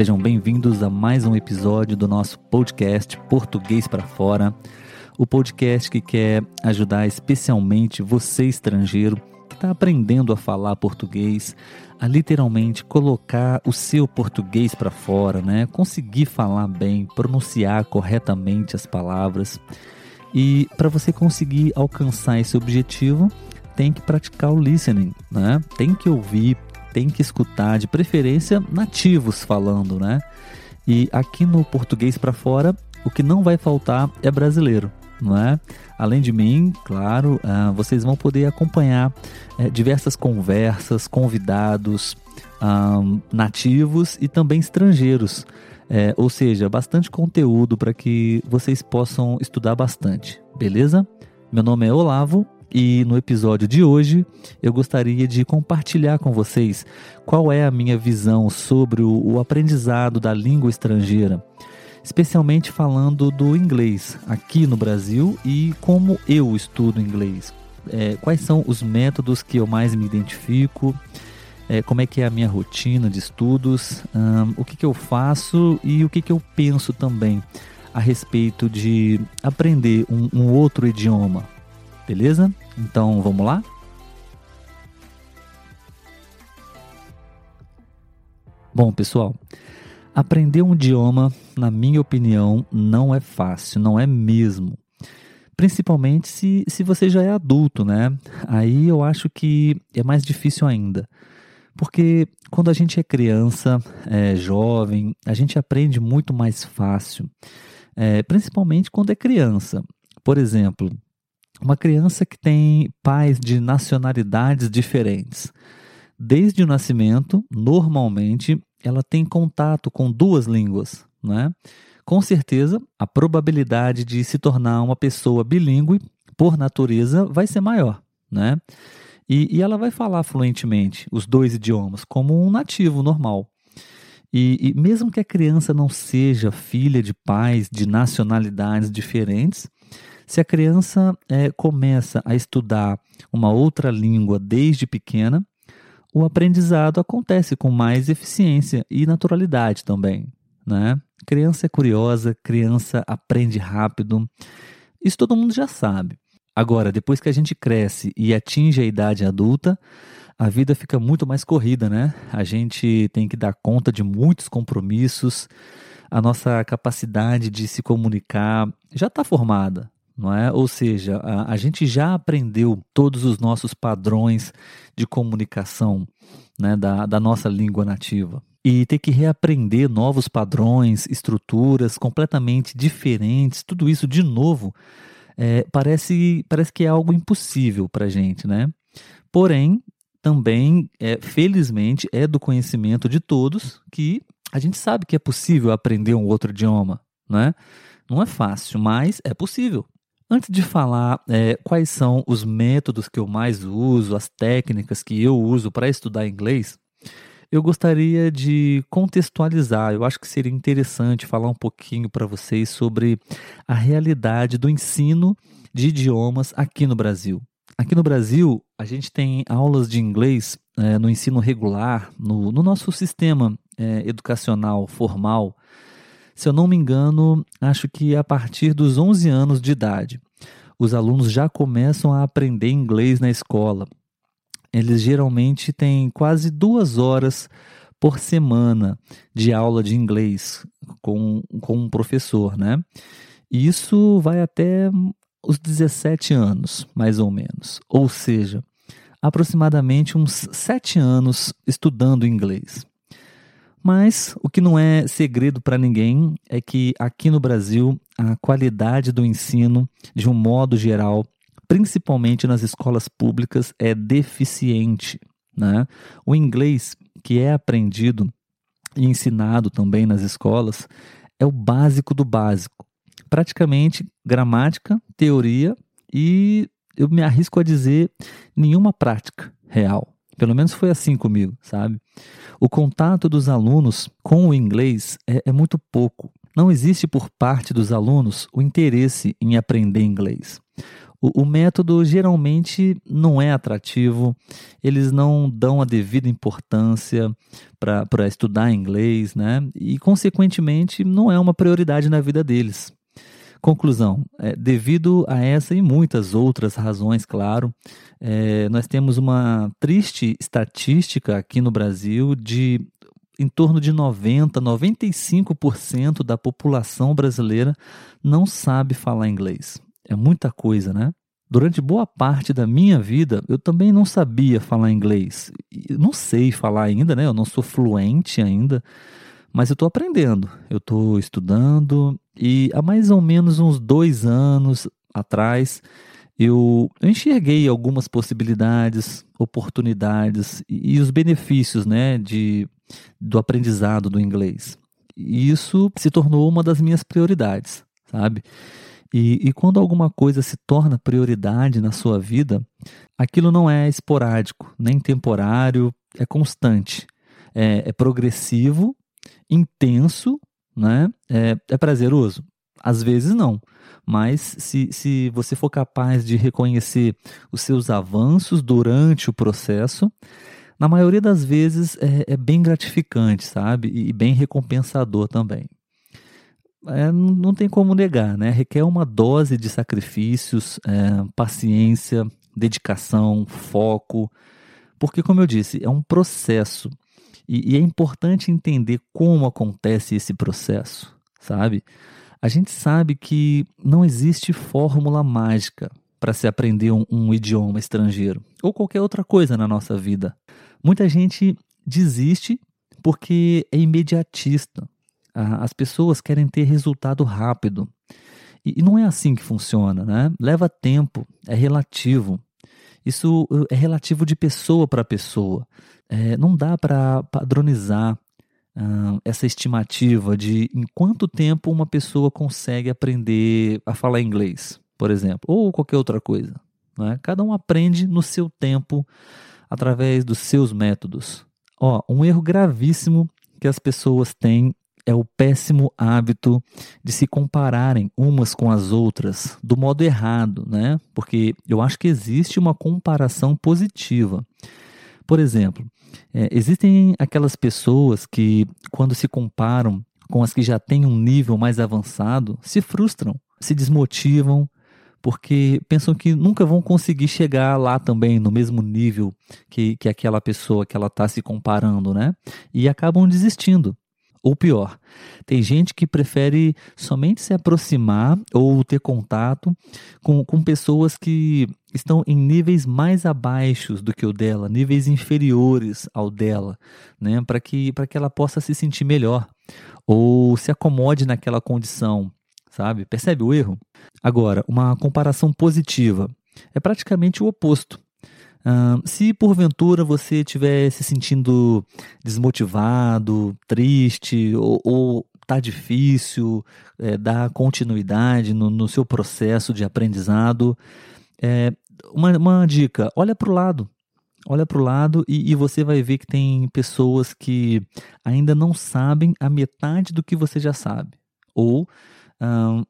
Sejam bem-vindos a mais um episódio do nosso podcast Português para Fora. O podcast que quer ajudar especialmente você estrangeiro que está aprendendo a falar português, a literalmente colocar o seu português para fora, né? Conseguir falar bem, pronunciar corretamente as palavras. E para você conseguir alcançar esse objetivo, tem que praticar o listening, né? Tem que ouvir, tem que escutar, de preferência nativos falando, né? E aqui no português para fora, o que não vai faltar é brasileiro, não é? Além de mim, claro, uh, vocês vão poder acompanhar uh, diversas conversas, convidados uh, nativos e também estrangeiros. É, ou seja, bastante conteúdo para que vocês possam estudar bastante, beleza? Meu nome é Olavo e no episódio de hoje eu gostaria de compartilhar com vocês qual é a minha visão sobre o, aprendizado da língua estrangeira, especialmente falando do inglês aqui no Brasil e como eu estudo inglês. É, quais são os métodos que eu mais me identifico, é, como é que é a minha rotina de estudos, o que, que eu faço e o que, que eu penso também a respeito de aprender um, um outro idioma, beleza? Então vamos lá? Bom, pessoal, aprender um idioma, na minha opinião, não é fácil, não é mesmo. Principalmente se, se você já é adulto, né? Aí eu acho que é mais difícil ainda. Porque quando a gente é criança, é jovem, a gente aprende muito mais fácil. É, principalmente quando é criança. Por exemplo, uma criança que tem pais de nacionalidades diferentes. Desde o nascimento, normalmente, ela tem contato com duas línguas, né? Com certeza, a probabilidade de se tornar uma pessoa bilíngue, por natureza, vai ser maior, né? E, e ela vai falar fluentemente os dois idiomas, como um nativo normal. E, e mesmo que a criança não seja filha de pais de nacionalidades diferentes, se a criança é, começa a estudar uma outra língua desde pequena, o aprendizado acontece com mais eficiência e naturalidade também. Né? Criança é curiosa, criança aprende rápido. Isso todo mundo já sabe. Agora, depois que a gente cresce e atinge a idade adulta, a vida fica muito mais corrida, né? A gente tem que dar conta de muitos compromissos, a nossa capacidade de se comunicar já está formada não é? Ou seja, a, a, gente já aprendeu todos os nossos padrões de comunicação né, da, da nossa língua nativa. E ter que reaprender novos padrões, estruturas completamente diferentes, tudo isso de novo, é, parece, parece que é algo impossível para a gente, né? Porém, também, é, felizmente, é do conhecimento de todos que a gente sabe que é possível aprender um outro idioma, né? Não é fácil, mas é possível. Antes de falar é, quais são os métodos que eu mais uso, as técnicas que eu uso para estudar inglês, eu gostaria de contextualizar. Eu acho que seria interessante falar um pouquinho para vocês sobre a realidade do ensino de idiomas aqui no Brasil. Aqui no Brasil, a gente tem aulas de inglês é, no ensino regular, no, no nosso sistema é, educacional formal se eu não me engano, acho que a partir dos 11 anos de idade, os alunos já começam a aprender inglês na escola. Eles geralmente têm quase duas horas por semana de aula de inglês com, com um professor, né? E isso vai até os 17 anos, mais ou menos. Ou seja, aproximadamente uns 7 anos estudando inglês. Mas o que não é segredo para ninguém é que aqui no Brasil a qualidade do ensino, de um modo geral, principalmente nas escolas públicas, é deficiente. Né? O inglês que é aprendido e ensinado também nas escolas é o básico do básico. Praticamente gramática, teoria e eu me arrisco a dizer nenhuma prática real. Pelo menos foi assim comigo, sabe? O contato dos alunos com o inglês é, é muito pouco. Não existe por parte dos alunos o interesse em aprender inglês. O, o, método geralmente não é atrativo, eles não dão a devida importância para estudar inglês, né? E, consequentemente, não é uma prioridade na vida deles. Conclusão: é, devido a essa e muitas outras razões, claro, é, nós temos uma triste estatística aqui no Brasil de em torno de 90, 95% da população brasileira não sabe falar inglês. É muita coisa, né? Durante boa parte da minha vida, eu também não sabia falar inglês. Não sei falar ainda, né? Eu não sou fluente ainda, mas eu estou aprendendo. Eu estou estudando e há mais ou menos uns dois anos atrás eu, enxerguei algumas possibilidades, oportunidades e, e os benefícios, né, de do aprendizado do inglês. E isso se tornou uma das minhas prioridades, sabe? E, e, quando alguma coisa se torna prioridade na sua vida, aquilo não é esporádico, nem temporário, é constante, é, é progressivo, intenso, né? É, é, prazeroso? Às vezes não, mas se, se você for capaz de reconhecer os seus avanços durante o processo, na maioria das vezes é, é bem gratificante, sabe? E bem recompensador também. É, não tem como negar, né? Requer uma dose de sacrifícios, é, paciência, dedicação, foco, porque, como eu disse, é um processo e, e é importante entender como acontece esse processo, sabe? A gente sabe que não existe fórmula mágica para se aprender um, um idioma estrangeiro ou qualquer outra coisa na nossa vida. Muita gente desiste porque é imediatista. As pessoas querem ter resultado rápido. E não é assim que funciona, né? Leva tempo, é relativo. Isso uh, é relativo de pessoa para pessoa. É, não dá para padronizar uh, essa estimativa de em quanto tempo uma pessoa consegue aprender a falar inglês, por exemplo, ou qualquer outra coisa. Né? Cada um aprende no seu tempo através dos seus métodos. Ó, um erro gravíssimo que as pessoas têm é o péssimo hábito de se compararem umas com as outras do modo errado, né? Porque eu acho que existe uma comparação positiva. Por exemplo, é, existem aquelas pessoas que, quando se comparam com as que já têm um nível mais avançado, se frustram, se desmotivam, porque pensam que nunca vão conseguir chegar lá também, no mesmo nível que, que aquela pessoa que ela está se comparando, né? E acabam desistindo. Ou pior, tem gente que prefere somente se aproximar ou ter contato com, com pessoas que estão em níveis mais abaixo do que o dela, níveis inferiores ao dela, né? para que, que ela possa se sentir melhor ou se acomode naquela condição, sabe? Percebe o erro? Agora, uma comparação positiva é praticamente o oposto. Se porventura você estiver se sentindo desmotivado, triste ou, ou tá difícil é, dar continuidade no, no, seu processo de aprendizado, é, uma, uma dica: olha para o lado. Olha para o lado e, e, você vai ver que tem pessoas que ainda não sabem a metade do que você já sabe. Ou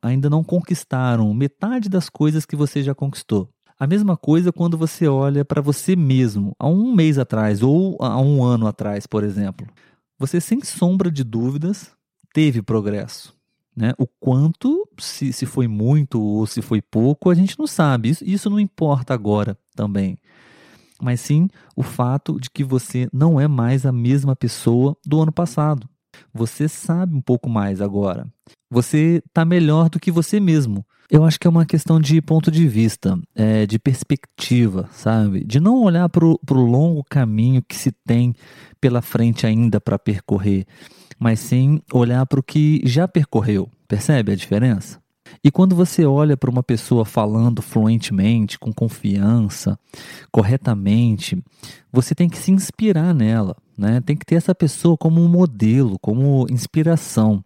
ainda não conquistaram metade das coisas que você já conquistou. A mesma coisa quando você olha para você mesmo, há um mês atrás ou há um ano atrás, por exemplo. Você, sem sombra de dúvidas, teve progresso. Né? O quanto, se, se foi muito ou se foi pouco, a gente não sabe. Isso, isso não importa agora também. Mas sim o fato de que você não é mais a mesma pessoa do ano passado. Você sabe um pouco mais agora. Você está melhor do que você mesmo. Eu acho que é uma questão de ponto de vista, é, de perspectiva, sabe? De não olhar para o longo caminho que se tem pela frente ainda para percorrer, mas sim olhar para o que já percorreu. Percebe a diferença? E quando você olha para uma pessoa falando fluentemente, com confiança, corretamente, você tem que se inspirar nela, né? Tem que ter essa pessoa como um modelo, como inspiração.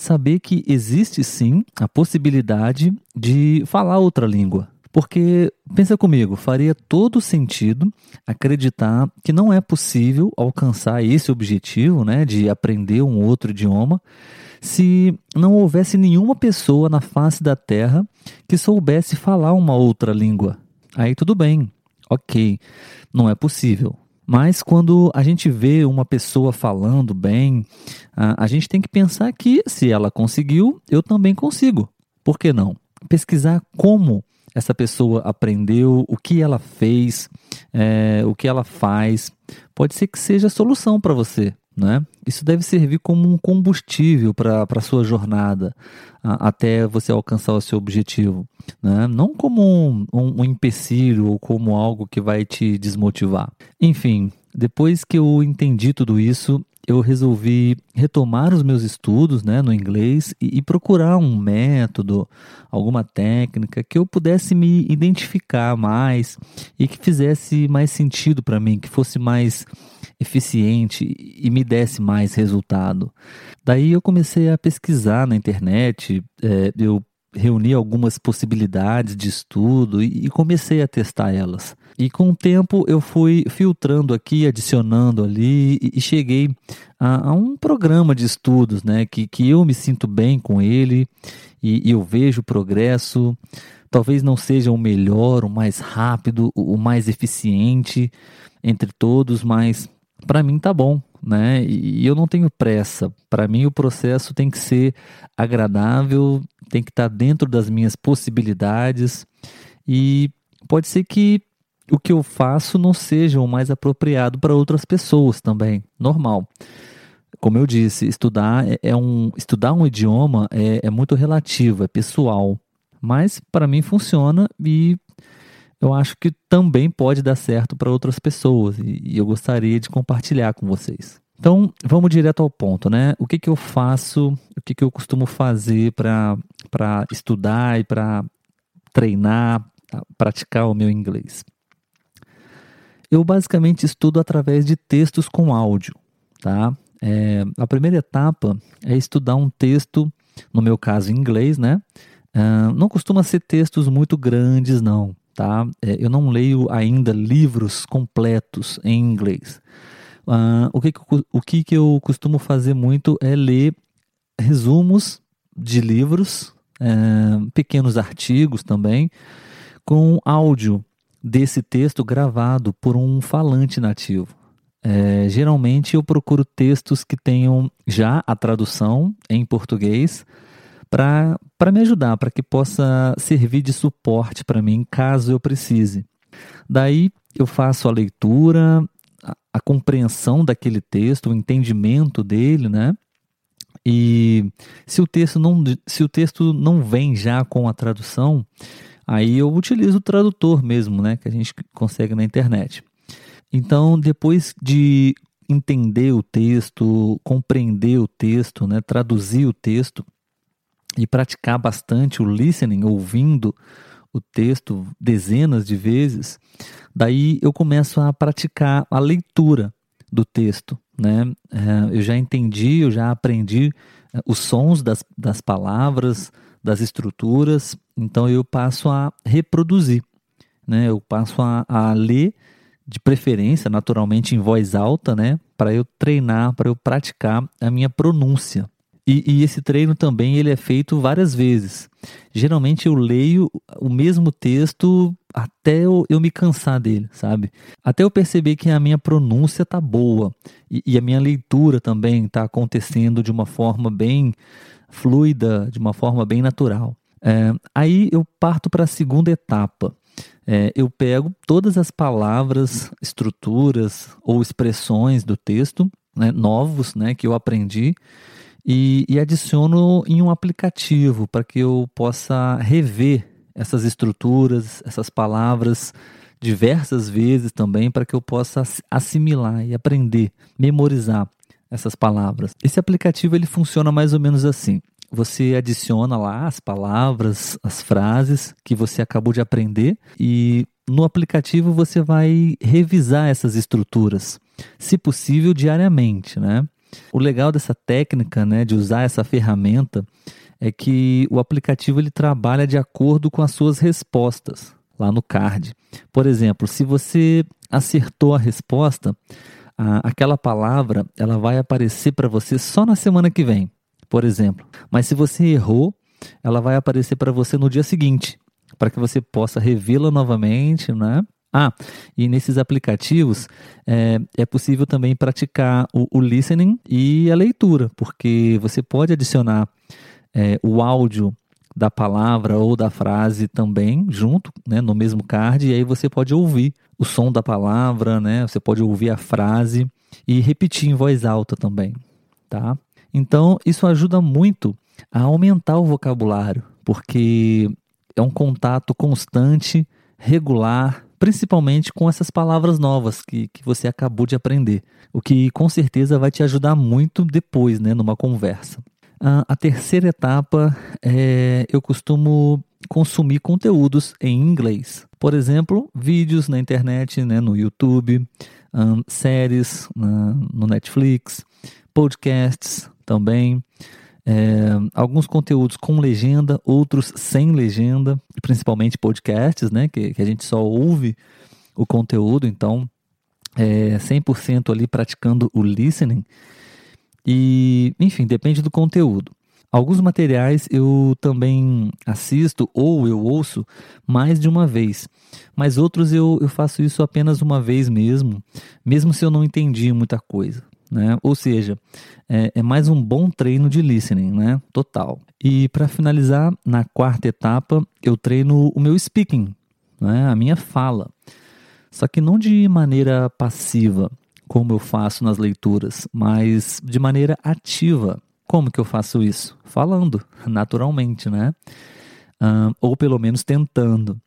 saber que existe sim a possibilidade de falar outra língua. Porque, pensa comigo, faria todo sentido acreditar que não é possível alcançar esse objetivo, né, de aprender um outro idioma, se não houvesse nenhuma pessoa na face da Terra que soubesse falar uma outra língua. Aí tudo bem, ok, não é possível. Mas quando a gente vê uma pessoa falando bem, a, gente tem que pensar que se ela conseguiu, eu também consigo. Por que não? Pesquisar como essa pessoa aprendeu, o que ela fez, é, o que ela faz, pode ser que seja a solução para você. Né? Isso deve servir como um combustível para a sua jornada a, até você alcançar o seu objetivo. Né? Não como um, um, um empecilho ou como algo que vai te desmotivar. Enfim, depois que eu entendi tudo isso, eu resolvi retomar os meus estudos né, no inglês e, e, procurar um método, alguma técnica que eu pudesse me identificar mais e que fizesse mais sentido para mim, que fosse mais eficiente e me desse mais resultado. Daí eu comecei a pesquisar na internet, é, eu reuni algumas possibilidades de estudo e, e comecei a testar elas. E com o tempo eu fui filtrando aqui, adicionando ali e, e cheguei a, a, um programa de estudos, né? Que, que eu me sinto bem com ele e, e eu vejo progresso. Talvez não seja o melhor, o mais rápido, o, o mais eficiente entre todos, mas para mim tá bom, né? E eu não tenho pressa. Para mim o processo tem que ser agradável, tem que estar tá dentro das minhas possibilidades e pode ser que o que eu faço não seja o mais apropriado para outras pessoas também, normal. Como eu disse, estudar é, é um estudar um idioma é, é muito relativo, é pessoal, mas para mim funciona e eu acho que também pode dar certo para outras pessoas e eu gostaria de compartilhar com vocês. Então, vamos direto ao ponto, né? O que, que eu faço, o que, que eu costumo fazer para estudar e para treinar, praticar o meu inglês? Eu basicamente estudo através de textos com áudio, tá? É, a primeira etapa é estudar um texto, no meu caso em inglês, né? Uh, não costuma ser textos muito grandes, não tá? É, eu não leio ainda livros completos em inglês. Uh, o que, o que, que eu costumo fazer muito é ler resumos de livros, é, pequenos artigos também, com áudio desse texto gravado por um falante nativo. É, geralmente eu procuro textos que tenham já a tradução em português para me ajudar, para que possa servir de suporte para mim caso eu precise. Daí eu faço a leitura, a, a compreensão daquele texto, o entendimento dele, né? E se o texto não, se o texto não vem já com a tradução, aí eu utilizo o tradutor mesmo, né, que a gente consegue na internet. Então, depois de entender o texto, compreender o texto, né, traduzir o texto, e praticar bastante o listening, ouvindo o texto dezenas de vezes, daí eu começo a praticar a leitura do texto. Né? É, eu já entendi, eu já aprendi é, os sons das, das palavras, das estruturas, então eu passo a reproduzir. Né? Eu passo a, a ler, de preferência, naturalmente em voz alta, né? para eu treinar, para eu praticar a minha pronúncia. E, e, esse treino também ele é feito várias vezes. Geralmente eu leio o mesmo texto até eu, eu me cansar dele, sabe? Até eu perceber que a minha pronúncia tá boa e, e a minha leitura também está acontecendo de uma forma bem fluida, de uma forma bem natural. É, aí eu parto para a segunda etapa. É, eu pego todas as palavras, estruturas ou expressões do texto, né, novos, né, que eu aprendi e, e adiciono em um aplicativo para que eu possa rever essas estruturas, essas palavras diversas vezes também para que eu possa assimilar e aprender, memorizar essas palavras. Esse aplicativo ele funciona mais ou menos assim. Você adiciona lá as palavras, as frases que você acabou de aprender e no aplicativo você vai revisar essas estruturas, se possível diariamente, né? O legal dessa técnica, né, de usar essa ferramenta, é que o aplicativo ele trabalha de acordo com as suas respostas lá no card. Por exemplo, se você acertou a resposta, a, aquela palavra ela vai aparecer para você só na semana que vem, por exemplo. Mas se você errou, ela vai aparecer para você no dia seguinte, para que você possa revê-la novamente, né? Ah, e nesses aplicativos é, é possível também praticar o, o, listening e a leitura, porque você pode adicionar é, o áudio da palavra ou da frase também junto, né, no mesmo card, e aí você pode ouvir o som da palavra, né, você pode ouvir a frase e repetir em voz alta também, tá? Então, isso ajuda muito a aumentar o vocabulário, porque é um contato constante, regular, principalmente com essas palavras novas que, que você acabou de aprender, o que com certeza vai te ajudar muito depois, né, numa conversa. Uh, a terceira etapa é eu costumo consumir conteúdos em inglês. Por exemplo, vídeos na internet, né, no YouTube, um, séries uh, no Netflix, podcasts também. É, alguns conteúdos com legenda, outros sem legenda, principalmente podcasts, né, que, que a gente só ouve o conteúdo, então é 100% ali praticando o listening. E, enfim, depende do conteúdo. Alguns materiais eu também assisto ou eu ouço mais de uma vez, mas outros eu, eu faço isso apenas uma vez mesmo, mesmo se eu não entendi muita coisa. Né? Ou seja, é, é, mais um bom treino de listening, né? Total. E para finalizar, na quarta etapa, eu treino o meu speaking, né? a minha fala. Só que não de maneira passiva, como eu faço nas leituras, mas de maneira ativa. Como que eu faço isso? Falando, naturalmente, né? Ou pelo menos tentando.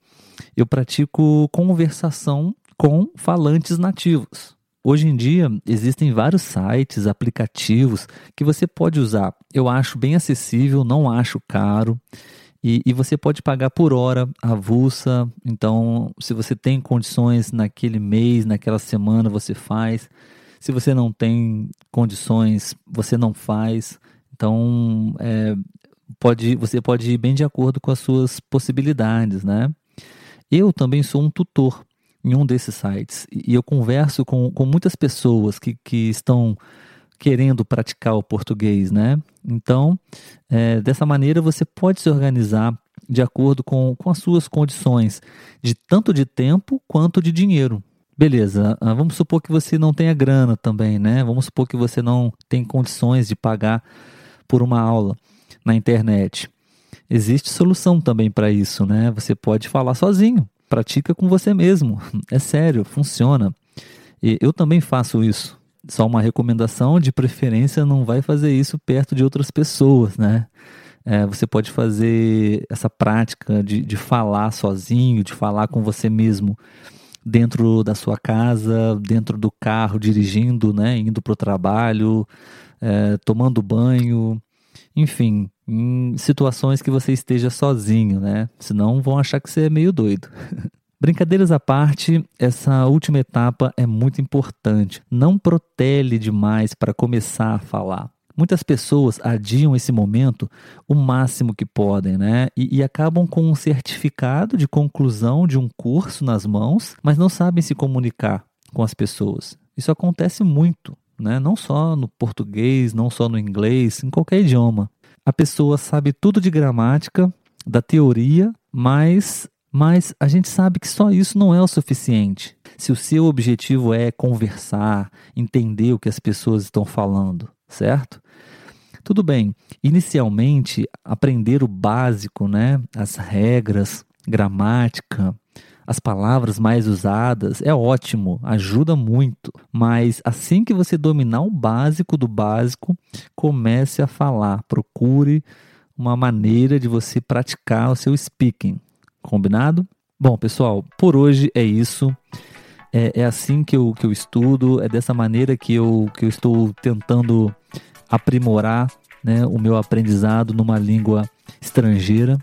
Eu pratico conversação com falantes nativos. Hoje em dia existem vários sites, aplicativos que você pode usar. Eu acho bem acessível, não acho caro. E, e, você pode pagar por hora avulsa. Então, se você tem condições naquele mês, naquela semana, você faz. Se você não tem condições, você não faz. Então, é, pode, você pode ir bem de acordo com as suas possibilidades, né? Eu também sou um tutor em um desses sites e eu converso com, com muitas pessoas que, que estão querendo praticar o português, né? Então, é, dessa maneira você pode se organizar de acordo com, com as suas condições, de tanto de tempo quanto de dinheiro. Beleza, ah, vamos supor que você não tenha grana também, né? Vamos supor que você não tem condições de pagar por uma aula na internet. Existe solução também para isso, né? Você pode falar sozinho, pratica com você mesmo. É sério, funciona. E eu também faço isso só uma recomendação, de preferência não vai fazer isso perto de outras pessoas, né? É, você pode fazer essa prática de, de falar sozinho, de falar com você mesmo dentro da sua casa, dentro do carro, dirigindo, né, indo para o trabalho, é, tomando banho, enfim, em situações que você esteja sozinho, né? Senão vão achar que você é meio doido. Brincadeiras à parte, essa última etapa é muito importante. Não protele demais para começar a falar. Muitas pessoas adiam esse momento o máximo que podem, né? E, e, acabam com um certificado de conclusão de um curso nas mãos, mas não sabem se comunicar com as pessoas. Isso acontece muito, né? Não só no português, não só no inglês, em qualquer idioma. A pessoa sabe tudo de gramática, da teoria, mas mas a gente sabe que só isso não é o suficiente. Se o seu objetivo é conversar, entender o que as pessoas estão falando, certo? Tudo bem, inicialmente aprender o básico, né? As regras, gramática, as palavras mais usadas é ótimo, ajuda muito. Mas assim que você dominar o básico do básico, comece a falar, procure uma maneira de você praticar o seu speaking. Combinado? Bom, pessoal, por hoje é isso. É, é, assim que eu, que eu estudo, é dessa maneira que eu, que eu estou tentando aprimorar né, o meu aprendizado numa língua estrangeira.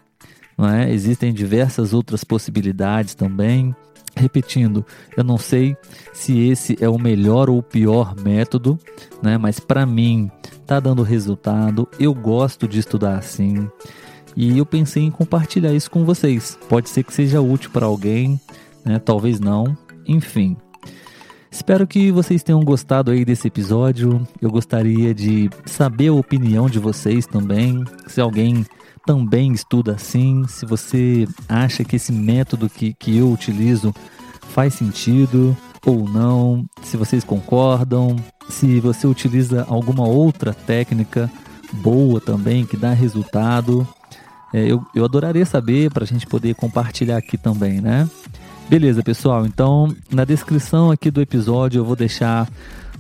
É? Existem diversas outras possibilidades também. repetindo, eu não sei se esse é o melhor ou o pior método, né? Mas para mim tá dando resultado. Eu gosto de estudar assim. E eu pensei em compartilhar isso com vocês. Pode ser que seja útil para alguém, né? Talvez não. Enfim. Espero que vocês tenham gostado aí desse episódio. Eu gostaria de saber a opinião de vocês também. Se alguém também estuda assim, se você acha que esse método que, que eu utilizo faz sentido ou não, se vocês concordam, se você utiliza alguma outra técnica boa também que dá resultado. É, eu, eu adoraria saber para a gente poder compartilhar aqui também, né? Beleza, pessoal. Então, na descrição aqui do episódio eu vou deixar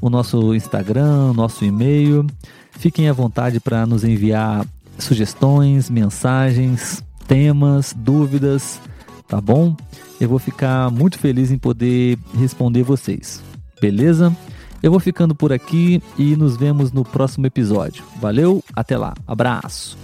o nosso Instagram, nosso e-mail. Fiquem à vontade para nos enviar sugestões, mensagens, temas, dúvidas, tá bom? Eu vou ficar muito feliz em poder responder vocês. Beleza? Eu vou ficando por aqui e nos vemos no próximo episódio. Valeu, até lá. Abraço.